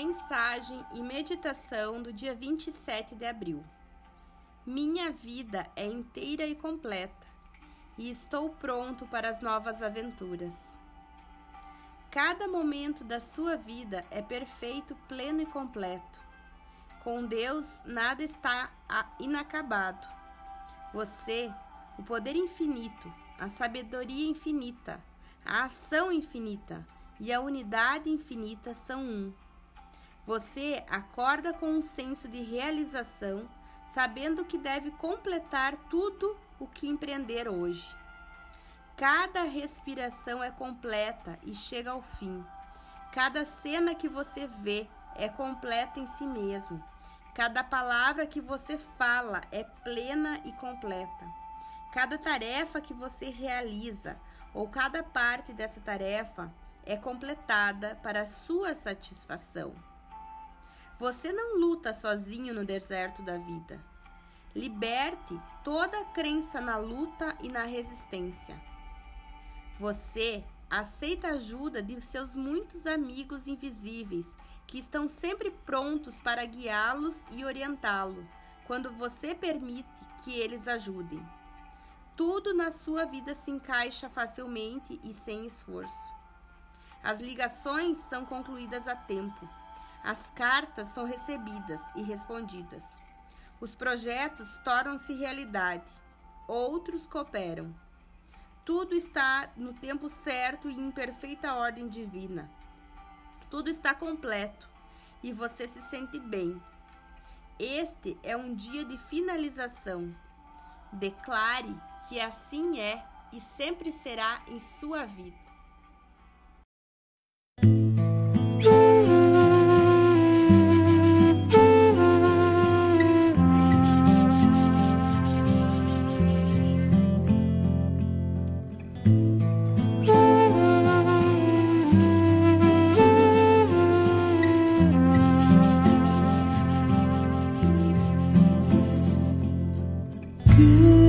Mensagem e meditação do dia 27 de abril. Minha vida é inteira e completa, e estou pronto para as novas aventuras. Cada momento da sua vida é perfeito, pleno e completo. Com Deus, nada está inacabado. Você, o poder infinito, a sabedoria infinita, a ação infinita e a unidade infinita são um. Você acorda com um senso de realização, sabendo que deve completar tudo o que empreender hoje. Cada respiração é completa e chega ao fim. Cada cena que você vê é completa em si mesmo. Cada palavra que você fala é plena e completa. Cada tarefa que você realiza ou cada parte dessa tarefa é completada para sua satisfação. Você não luta sozinho no deserto da vida. Liberte toda crença na luta e na resistência. Você aceita a ajuda de seus muitos amigos invisíveis que estão sempre prontos para guiá-los e orientá-lo quando você permite que eles ajudem. Tudo na sua vida se encaixa facilmente e sem esforço. As ligações são concluídas a tempo. As cartas são recebidas e respondidas. Os projetos tornam-se realidade. Outros cooperam. Tudo está no tempo certo e em perfeita ordem divina. Tudo está completo e você se sente bem. Este é um dia de finalização. Declare que assim é e sempre será em sua vida. You